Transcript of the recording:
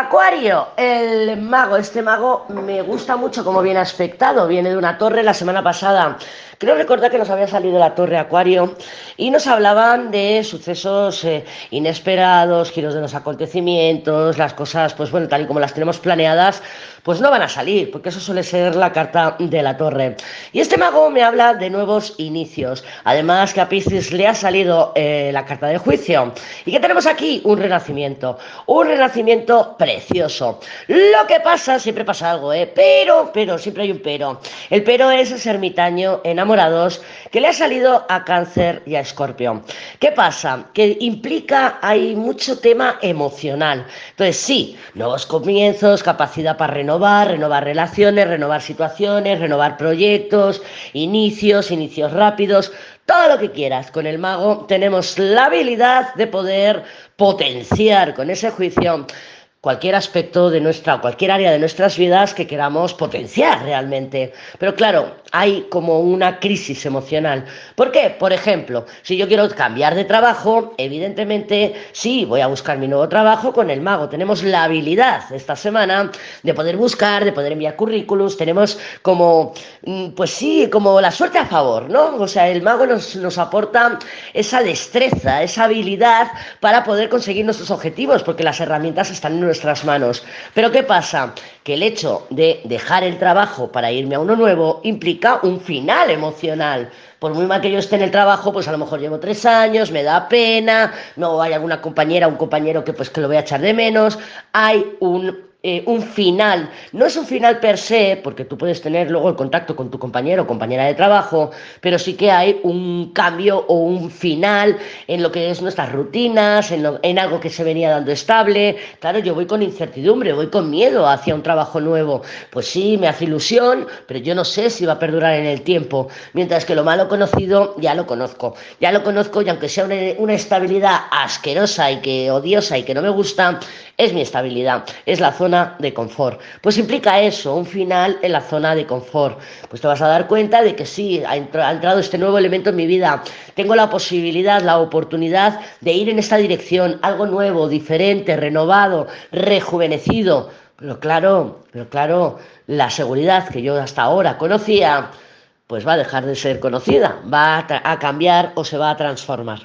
Acuario, el mago, este mago me gusta mucho como viene aspectado, viene de una torre la semana pasada. Creo recordar que nos había salido la torre Acuario y nos hablaban de sucesos eh, inesperados, giros de los acontecimientos, las cosas, pues bueno, tal y como las tenemos planeadas, pues no van a salir, porque eso suele ser la carta de la torre. Y este mago me habla de nuevos inicios. Además que a Piscis le ha salido eh, la carta de juicio. ¿Y qué tenemos aquí? Un renacimiento. Un renacimiento precioso. Lo que pasa, siempre pasa algo, ¿eh? Pero, pero, siempre hay un pero. El pero es ese ermitaño enamorados que le ha salido a cáncer y a escorpio. ¿Qué pasa? Que implica, hay mucho tema emocional. Entonces, sí, nuevos comienzos, capacidad para renovar, renovar relaciones, renovar situaciones, renovar proyectos, inicios, inicios rápidos, todo lo que quieras. Con el mago tenemos la habilidad de poder potenciar con ese juicio cualquier aspecto de nuestra, cualquier área de nuestras vidas que queramos potenciar realmente. Pero claro, hay como una crisis emocional. ¿Por qué? Por ejemplo, si yo quiero cambiar de trabajo, evidentemente sí, voy a buscar mi nuevo trabajo con el mago. Tenemos la habilidad esta semana de poder buscar, de poder enviar currículos, tenemos como, mm, pues sí, como la suerte a favor, ¿no? O sea, el mago nos, nos aporta esa destreza, esa habilidad para poder conseguir nuestros objetivos, porque las herramientas están en nuestras manos. Pero ¿qué pasa? Que el hecho de dejar el trabajo para irme a uno nuevo implica un final emocional. Por muy mal que yo esté en el trabajo, pues a lo mejor llevo tres años, me da pena, no hay alguna compañera, un compañero que pues que lo voy a echar de menos, hay un eh, un final. No es un final per se, porque tú puedes tener luego el contacto con tu compañero o compañera de trabajo, pero sí que hay un cambio o un final en lo que es nuestras rutinas, en, en algo que se venía dando estable. Claro, yo voy con incertidumbre, voy con miedo hacia un trabajo nuevo. Pues sí, me hace ilusión, pero yo no sé si va a perdurar en el tiempo. Mientras que lo malo conocido ya lo conozco. Ya lo conozco y aunque sea una, una estabilidad asquerosa y que odiosa y que no me gusta, es mi estabilidad, es la zona de confort. Pues implica eso, un final en la zona de confort. Pues te vas a dar cuenta de que sí, ha, entrado este nuevo elemento en mi vida. Tengo la posibilidad, la oportunidad de ir en esta dirección, algo nuevo, diferente, renovado, rejuvenecido. Pero claro, pero claro, la seguridad que yo hasta ahora conocía, pues va a dejar de ser conocida, va a cambiar o se va a transformar.